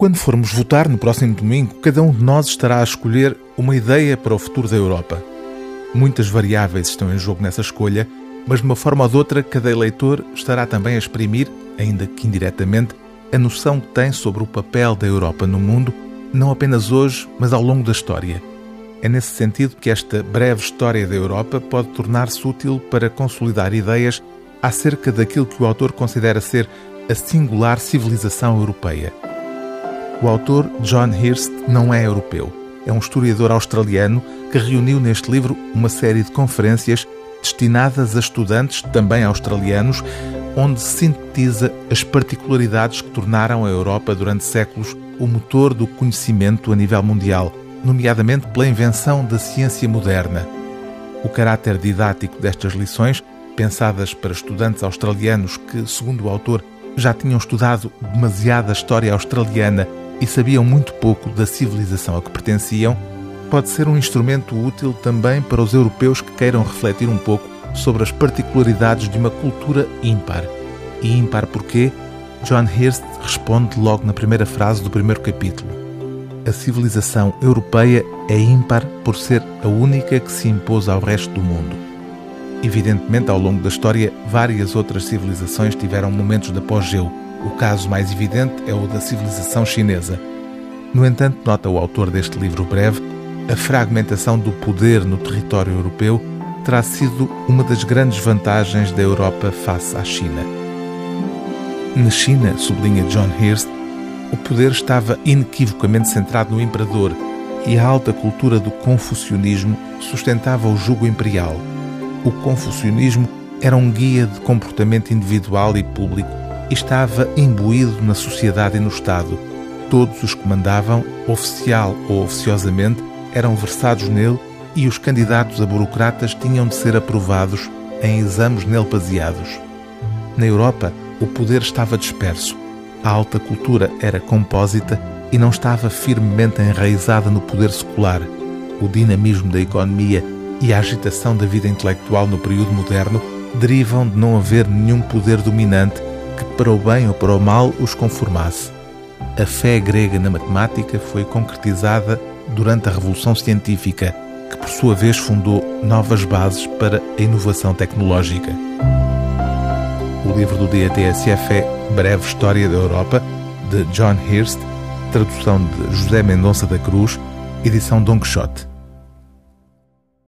Quando formos votar no próximo domingo, cada um de nós estará a escolher uma ideia para o futuro da Europa. Muitas variáveis estão em jogo nessa escolha, mas de uma forma ou de outra, cada eleitor estará também a exprimir, ainda que indiretamente, a noção que tem sobre o papel da Europa no mundo, não apenas hoje, mas ao longo da história. É nesse sentido que esta breve história da Europa pode tornar-se útil para consolidar ideias acerca daquilo que o autor considera ser a singular civilização europeia. O autor John Hirst não é europeu. É um historiador australiano que reuniu neste livro uma série de conferências destinadas a estudantes, também australianos, onde sintetiza as particularidades que tornaram a Europa durante séculos o motor do conhecimento a nível mundial, nomeadamente pela invenção da ciência moderna. O caráter didático destas lições, pensadas para estudantes australianos que, segundo o autor, já tinham estudado demasiada história australiana e sabiam muito pouco da civilização a que pertenciam, pode ser um instrumento útil também para os europeus que queiram refletir um pouco sobre as particularidades de uma cultura ímpar. E ímpar porquê? John Hirst responde logo na primeira frase do primeiro capítulo. A civilização europeia é ímpar por ser a única que se impôs ao resto do mundo. Evidentemente, ao longo da história, várias outras civilizações tiveram momentos de apogeu, o caso mais evidente é o da civilização chinesa. No entanto, nota o autor deste livro breve, a fragmentação do poder no território europeu terá sido uma das grandes vantagens da Europa face à China. Na China, sublinha John Hirst, o poder estava inequivocamente centrado no imperador e a alta cultura do confucionismo sustentava o jugo imperial. O confucionismo era um guia de comportamento individual e público estava imbuído na sociedade e no Estado. Todos os que mandavam, oficial ou oficiosamente, eram versados nele e os candidatos a burocratas tinham de ser aprovados em exames nele baseados. Na Europa, o poder estava disperso. A alta cultura era compósita e não estava firmemente enraizada no poder secular. O dinamismo da economia e a agitação da vida intelectual no período moderno derivam de não haver nenhum poder dominante que, para o bem ou para o mal, os conformasse. A fé grega na matemática foi concretizada durante a Revolução Científica, que por sua vez fundou novas bases para a inovação tecnológica. O livro do DATSF é Breve História da Europa, de John Hirst, tradução de José Mendonça da Cruz, edição Don Quixote.